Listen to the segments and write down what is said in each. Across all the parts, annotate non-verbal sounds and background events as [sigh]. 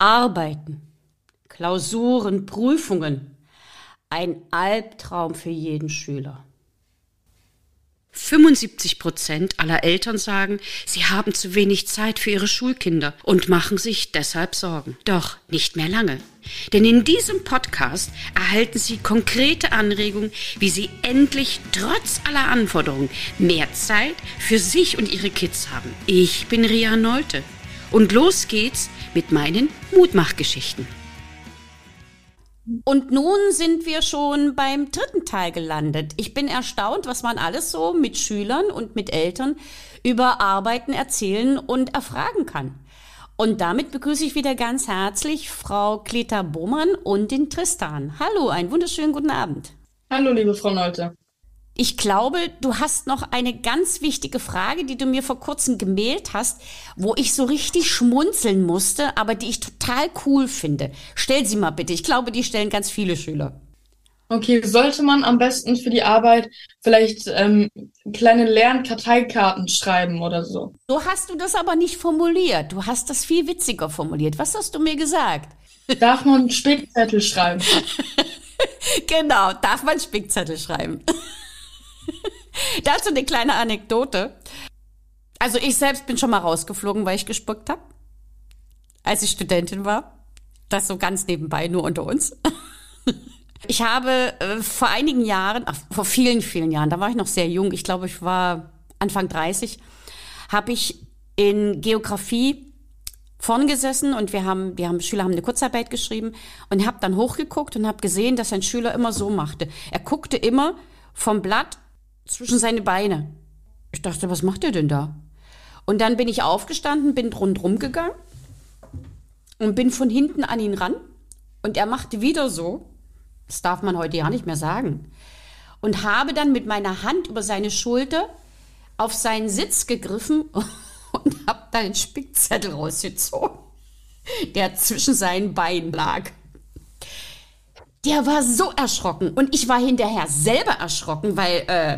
Arbeiten, Klausuren, Prüfungen. Ein Albtraum für jeden Schüler. 75 Prozent aller Eltern sagen, sie haben zu wenig Zeit für ihre Schulkinder und machen sich deshalb Sorgen. Doch nicht mehr lange. Denn in diesem Podcast erhalten Sie konkrete Anregungen, wie Sie endlich trotz aller Anforderungen mehr Zeit für sich und Ihre Kids haben. Ich bin Ria Neute und los geht's mit meinen Mutmachgeschichten. Und nun sind wir schon beim dritten Teil gelandet. Ich bin erstaunt, was man alles so mit Schülern und mit Eltern über Arbeiten erzählen und erfragen kann. Und damit begrüße ich wieder ganz herzlich Frau Kleta Bohmann und den Tristan. Hallo, einen wunderschönen guten Abend. Hallo, liebe Frau Neute. Ich glaube, du hast noch eine ganz wichtige Frage, die du mir vor kurzem gemeldet hast, wo ich so richtig schmunzeln musste, aber die ich total cool finde. Stell sie mal bitte. Ich glaube, die stellen ganz viele Schüler. Okay, sollte man am besten für die Arbeit vielleicht ähm, kleine Lernkarteikarten schreiben oder so? So hast du das aber nicht formuliert. Du hast das viel witziger formuliert. Was hast du mir gesagt? Darf man Spickzettel schreiben? [laughs] genau, darf man Spickzettel schreiben. [laughs] Dazu eine kleine Anekdote. Also ich selbst bin schon mal rausgeflogen, weil ich gespuckt habe, als ich Studentin war. Das so ganz nebenbei, nur unter uns. [laughs] Ich habe äh, vor einigen Jahren, ach, vor vielen, vielen Jahren, da war ich noch sehr jung, ich glaube, ich war Anfang 30, habe ich in Geografie vorn gesessen und wir haben, wir haben, Schüler haben eine Kurzarbeit geschrieben und habe dann hochgeguckt und habe gesehen, dass ein Schüler immer so machte. Er guckte immer vom Blatt zwischen seine Beine. Ich dachte, was macht er denn da? Und dann bin ich aufgestanden, bin rundrum gegangen und bin von hinten an ihn ran. Und er machte wieder so, das darf man heute ja nicht mehr sagen, und habe dann mit meiner Hand über seine Schulter auf seinen Sitz gegriffen [laughs] und habe da einen Spickzettel rausgezogen, der zwischen seinen Beinen lag. Der war so erschrocken und ich war hinterher selber erschrocken, weil äh,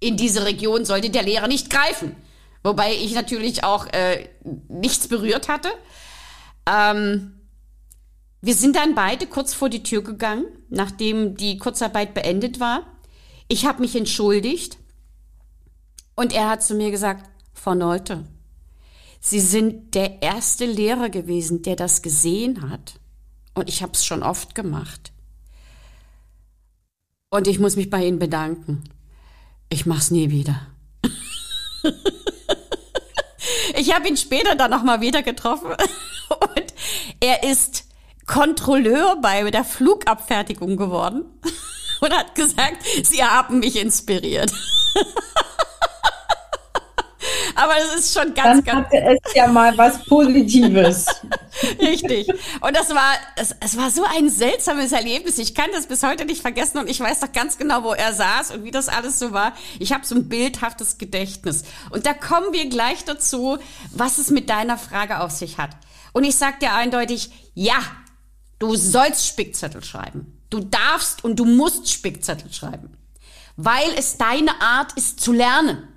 in diese Region sollte der Lehrer nicht greifen. Wobei ich natürlich auch äh, nichts berührt hatte. Ähm, wir sind dann beide kurz vor die Tür gegangen, nachdem die Kurzarbeit beendet war. Ich habe mich entschuldigt und er hat zu mir gesagt, Frau Nolte, Sie sind der erste Lehrer gewesen, der das gesehen hat. Und ich habe es schon oft gemacht. Und ich muss mich bei Ihnen bedanken. Ich mach's nie wieder. ich habe ihn später dann noch mal wieder getroffen und er ist Kontrolleur bei der Flugabfertigung geworden und hat gesagt, Sie haben mich inspiriert. Aber es ist schon ganz, Dann ganz. Hatte es ja mal was Positives. [laughs] Richtig. Und das war, es, es war so ein seltsames Erlebnis. Ich kann das bis heute nicht vergessen und ich weiß doch ganz genau, wo er saß und wie das alles so war. Ich habe so ein bildhaftes Gedächtnis. Und da kommen wir gleich dazu, was es mit deiner Frage auf sich hat. Und ich sag dir eindeutig, ja, du sollst Spickzettel schreiben. Du darfst und du musst Spickzettel schreiben. Weil es deine Art ist zu lernen.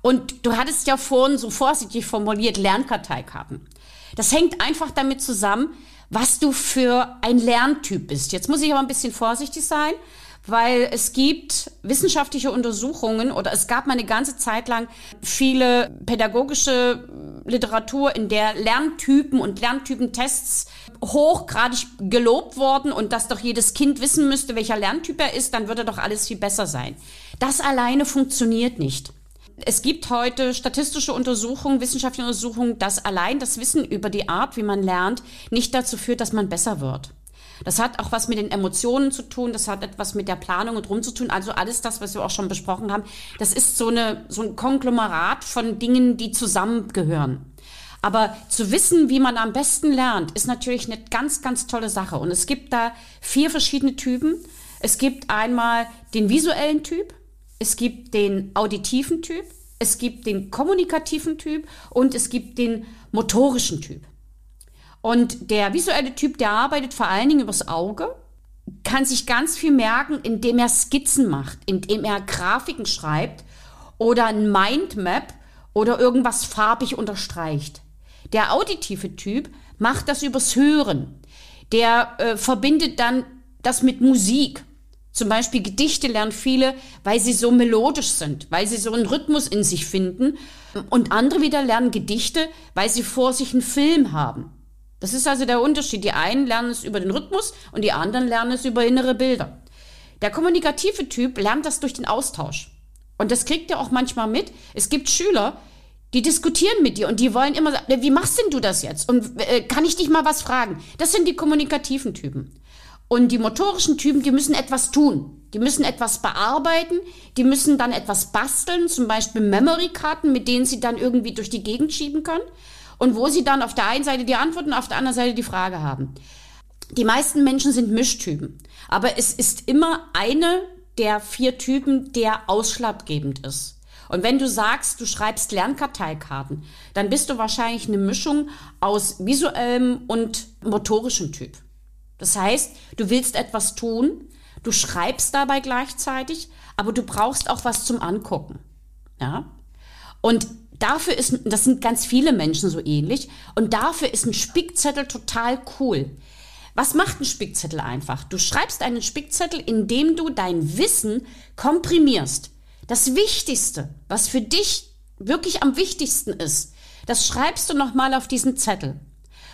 Und du hattest ja vorhin so vorsichtig formuliert Lernkarteikarten. Das hängt einfach damit zusammen, was du für ein Lerntyp bist. Jetzt muss ich aber ein bisschen vorsichtig sein, weil es gibt wissenschaftliche Untersuchungen oder es gab mal eine ganze Zeit lang viele pädagogische Literatur, in der Lerntypen und Lerntypentests hochgradig gelobt worden und dass doch jedes Kind wissen müsste, welcher Lerntyp er ist, dann würde doch alles viel besser sein. Das alleine funktioniert nicht. Es gibt heute statistische Untersuchungen, wissenschaftliche Untersuchungen, dass allein das Wissen über die Art, wie man lernt, nicht dazu führt, dass man besser wird. Das hat auch was mit den Emotionen zu tun, das hat etwas mit der Planung und rum zu tun. Also alles das, was wir auch schon besprochen haben, das ist so, eine, so ein Konglomerat von Dingen, die zusammengehören. Aber zu wissen, wie man am besten lernt, ist natürlich eine ganz, ganz tolle Sache. Und es gibt da vier verschiedene Typen. Es gibt einmal den visuellen Typ, es gibt den auditiven Typ, es gibt den kommunikativen Typ und es gibt den motorischen Typ. Und der visuelle Typ, der arbeitet vor allen Dingen übers Auge, kann sich ganz viel merken, indem er Skizzen macht, indem er Grafiken schreibt oder ein Mindmap oder irgendwas farbig unterstreicht. Der auditive Typ macht das übers Hören. Der äh, verbindet dann das mit Musik. Zum Beispiel Gedichte lernen viele, weil sie so melodisch sind, weil sie so einen Rhythmus in sich finden. Und andere wieder lernen Gedichte, weil sie vor sich einen Film haben. Das ist also der Unterschied. Die einen lernen es über den Rhythmus und die anderen lernen es über innere Bilder. Der kommunikative Typ lernt das durch den Austausch. Und das kriegt er auch manchmal mit. Es gibt Schüler, die diskutieren mit dir und die wollen immer sagen, wie machst denn du das jetzt? Und äh, kann ich dich mal was fragen? Das sind die kommunikativen Typen. Und die motorischen Typen, die müssen etwas tun. Die müssen etwas bearbeiten, die müssen dann etwas basteln, zum Beispiel Memory-Karten, mit denen sie dann irgendwie durch die Gegend schieben können und wo sie dann auf der einen Seite die Antwort und auf der anderen Seite die Frage haben. Die meisten Menschen sind Mischtypen, aber es ist immer eine der vier Typen, der ausschlaggebend ist. Und wenn du sagst, du schreibst Lernkarteikarten, dann bist du wahrscheinlich eine Mischung aus visuellem und motorischem Typ. Das heißt, du willst etwas tun, du schreibst dabei gleichzeitig, aber du brauchst auch was zum Angucken. Ja? Und dafür ist, das sind ganz viele Menschen so ähnlich, und dafür ist ein Spickzettel total cool. Was macht ein Spickzettel einfach? Du schreibst einen Spickzettel, indem du dein Wissen komprimierst. Das Wichtigste, was für dich wirklich am wichtigsten ist, das schreibst du nochmal auf diesen Zettel.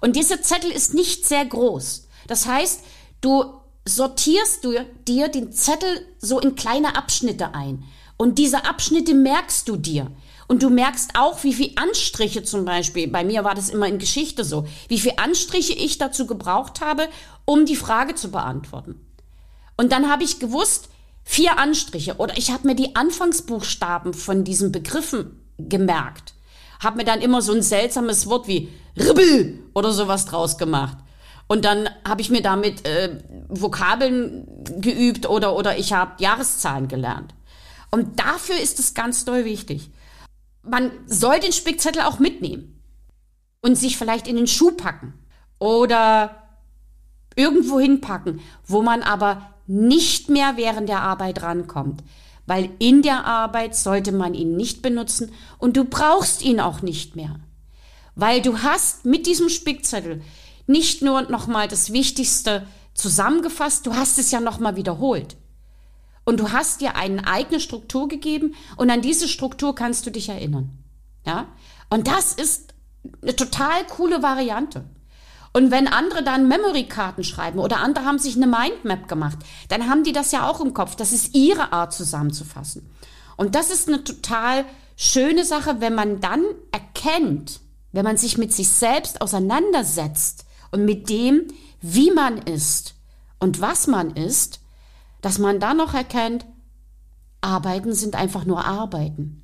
Und dieser Zettel ist nicht sehr groß. Das heißt, du sortierst du dir den Zettel so in kleine Abschnitte ein. Und diese Abschnitte merkst du dir. Und du merkst auch, wie viel Anstriche zum Beispiel, bei mir war das immer in Geschichte so, wie viel Anstriche ich dazu gebraucht habe, um die Frage zu beantworten. Und dann habe ich gewusst, vier Anstriche oder ich habe mir die Anfangsbuchstaben von diesen Begriffen gemerkt. Habe mir dann immer so ein seltsames Wort wie Ribbel oder sowas draus gemacht. Und dann habe ich mir damit äh, Vokabeln geübt oder, oder ich habe Jahreszahlen gelernt. Und dafür ist es ganz doll wichtig. Man soll den Spickzettel auch mitnehmen und sich vielleicht in den Schuh packen oder irgendwo hinpacken, wo man aber nicht mehr während der Arbeit rankommt. Weil in der Arbeit sollte man ihn nicht benutzen und du brauchst ihn auch nicht mehr. Weil du hast mit diesem Spickzettel nicht nur nochmal das Wichtigste zusammengefasst, du hast es ja nochmal wiederholt. Und du hast dir eine eigene Struktur gegeben und an diese Struktur kannst du dich erinnern. Ja? Und das ist eine total coole Variante. Und wenn andere dann Memory-Karten schreiben oder andere haben sich eine Mindmap gemacht, dann haben die das ja auch im Kopf. Das ist ihre Art zusammenzufassen. Und das ist eine total schöne Sache, wenn man dann erkennt, wenn man sich mit sich selbst auseinandersetzt, und mit dem, wie man ist und was man ist, dass man dann noch erkennt, Arbeiten sind einfach nur Arbeiten.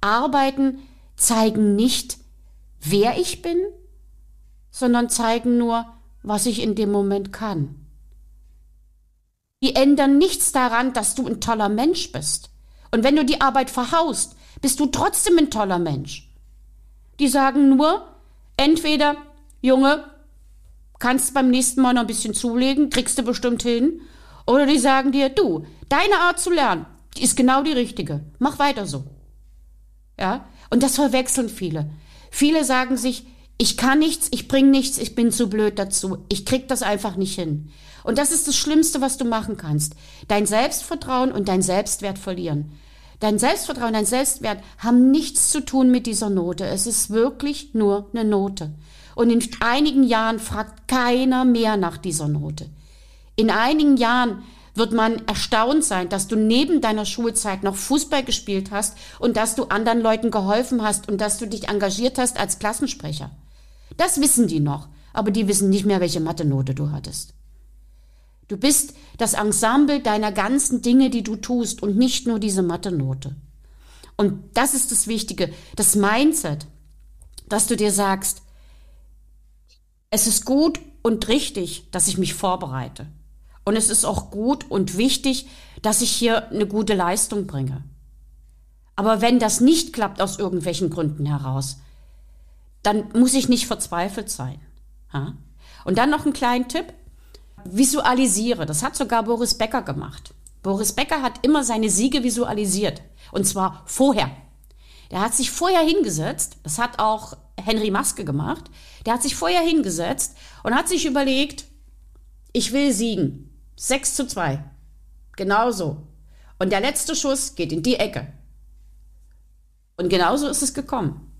Arbeiten zeigen nicht, wer ich bin, sondern zeigen nur, was ich in dem Moment kann. Die ändern nichts daran, dass du ein toller Mensch bist. Und wenn du die Arbeit verhaust, bist du trotzdem ein toller Mensch. Die sagen nur, entweder, Junge, kannst beim nächsten Mal noch ein bisschen zulegen, kriegst du bestimmt hin. Oder die sagen dir, du, deine Art zu lernen, die ist genau die richtige. Mach weiter so. Ja? Und das verwechseln viele. Viele sagen sich, ich kann nichts, ich bring nichts, ich bin zu blöd dazu. Ich krieg das einfach nicht hin. Und das ist das Schlimmste, was du machen kannst. Dein Selbstvertrauen und dein Selbstwert verlieren. Dein Selbstvertrauen, dein Selbstwert haben nichts zu tun mit dieser Note. Es ist wirklich nur eine Note. Und in einigen Jahren fragt keiner mehr nach dieser Note. In einigen Jahren wird man erstaunt sein, dass du neben deiner Schulzeit noch Fußball gespielt hast und dass du anderen Leuten geholfen hast und dass du dich engagiert hast als Klassensprecher. Das wissen die noch, aber die wissen nicht mehr, welche Mathe-Note du hattest. Du bist das Ensemble deiner ganzen Dinge, die du tust und nicht nur diese Mathe-Note. Und das ist das Wichtige, das Mindset, dass du dir sagst, es ist gut und richtig, dass ich mich vorbereite. Und es ist auch gut und wichtig, dass ich hier eine gute Leistung bringe. Aber wenn das nicht klappt aus irgendwelchen Gründen heraus, dann muss ich nicht verzweifelt sein. Und dann noch ein kleinen Tipp. Visualisiere. Das hat sogar Boris Becker gemacht. Boris Becker hat immer seine Siege visualisiert. Und zwar vorher. Der hat sich vorher hingesetzt, das hat auch Henry Maske gemacht, der hat sich vorher hingesetzt und hat sich überlegt, ich will siegen. 6 zu 2. Genauso. Und der letzte Schuss geht in die Ecke. Und genauso ist es gekommen.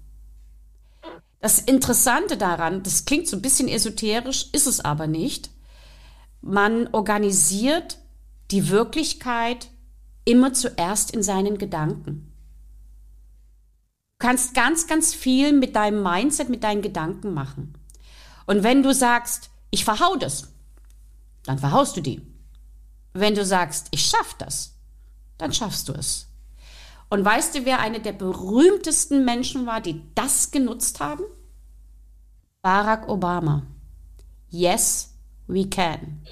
Das Interessante daran, das klingt so ein bisschen esoterisch, ist es aber nicht. Man organisiert die Wirklichkeit immer zuerst in seinen Gedanken. Du kannst ganz, ganz viel mit deinem Mindset, mit deinen Gedanken machen. Und wenn du sagst, ich verhau das, dann verhaust du die. Wenn du sagst, ich schaff das, dann schaffst du es. Und weißt du, wer eine der berühmtesten Menschen war, die das genutzt haben? Barack Obama. Yes, we can.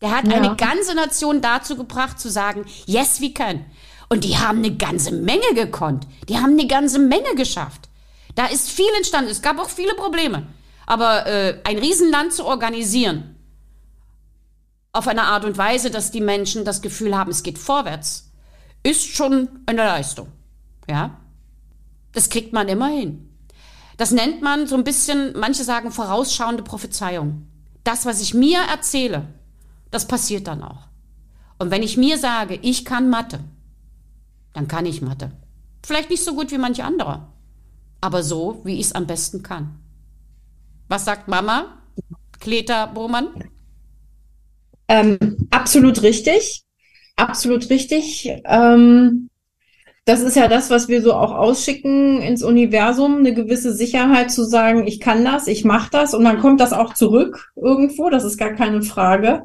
Der hat ja. eine ganze Nation dazu gebracht zu sagen, yes, we can. Und die haben eine ganze Menge gekonnt. Die haben eine ganze Menge geschafft. Da ist viel entstanden. Es gab auch viele Probleme. Aber äh, ein Riesenland zu organisieren, auf eine Art und Weise, dass die Menschen das Gefühl haben, es geht vorwärts, ist schon eine Leistung. Ja? Das kriegt man immer hin. Das nennt man so ein bisschen, manche sagen vorausschauende Prophezeiung. Das, was ich mir erzähle, das passiert dann auch. Und wenn ich mir sage, ich kann Mathe, dann kann ich Mathe. Vielleicht nicht so gut wie manche andere, aber so, wie ich es am besten kann. Was sagt Mama? Kleta Bohmann? Ähm, absolut richtig. Absolut richtig. Ähm, das ist ja das, was wir so auch ausschicken ins Universum, eine gewisse Sicherheit zu sagen, ich kann das, ich mache das und dann kommt das auch zurück irgendwo, das ist gar keine Frage.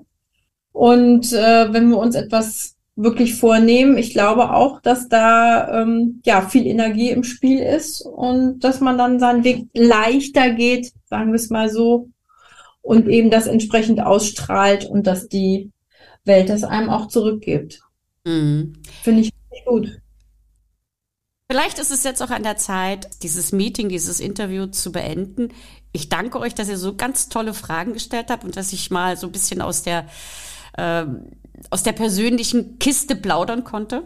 Und äh, wenn wir uns etwas wirklich vornehmen, ich glaube auch, dass da ähm, ja viel Energie im Spiel ist und dass man dann seinen Weg leichter geht, sagen wir es mal so, und eben das entsprechend ausstrahlt und dass die Welt das einem auch zurückgibt. Mhm. Finde ich gut. Vielleicht ist es jetzt auch an der Zeit, dieses Meeting, dieses Interview zu beenden. Ich danke euch, dass ihr so ganz tolle Fragen gestellt habt und dass ich mal so ein bisschen aus der, äh, aus der persönlichen Kiste plaudern konnte,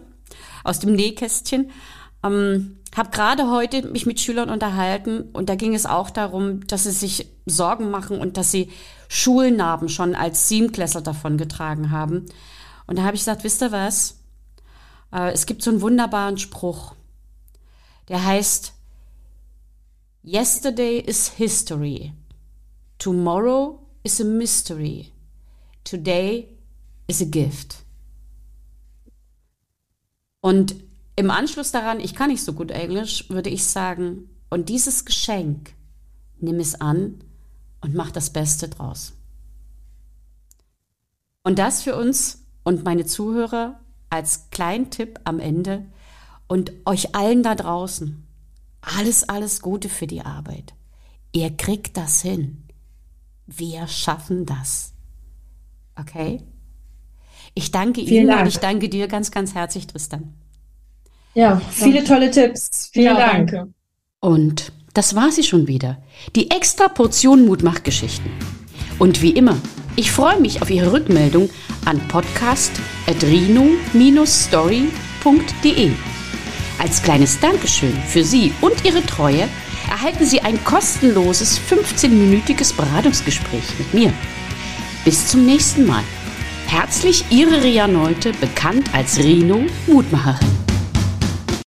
aus dem Nähkästchen. Ähm, habe gerade heute mich mit Schülern unterhalten und da ging es auch darum, dass sie sich Sorgen machen und dass sie Schulnarben schon als Siebenklässler davon getragen haben. Und da habe ich gesagt, wisst ihr was? Äh, es gibt so einen wunderbaren Spruch, der heißt, Yesterday is history. Tomorrow is a mystery. Today is a gift. Und im Anschluss daran, ich kann nicht so gut Englisch, würde ich sagen, und dieses Geschenk, nimm es an und mach das Beste draus. Und das für uns und meine Zuhörer als kleinen Tipp am Ende und euch allen da draußen. Alles, alles Gute für die Arbeit. Ihr kriegt das hin. Wir schaffen das. Okay? Ich danke Vielen Ihnen Dank. und ich danke dir ganz, ganz herzlich, Tristan. Ja, viele tolle Tipps. Vielen ja, Dank. Danke. Und das war sie schon wieder. Die extra Portion Mutmachgeschichten. Und wie immer, ich freue mich auf Ihre Rückmeldung an podcast.rino-story.de. Als kleines Dankeschön für Sie und Ihre Treue erhalten Sie ein kostenloses 15-minütiges Beratungsgespräch mit mir. Bis zum nächsten Mal. Herzlich Ihre Ria Neute, bekannt als Rino Mutmacherin.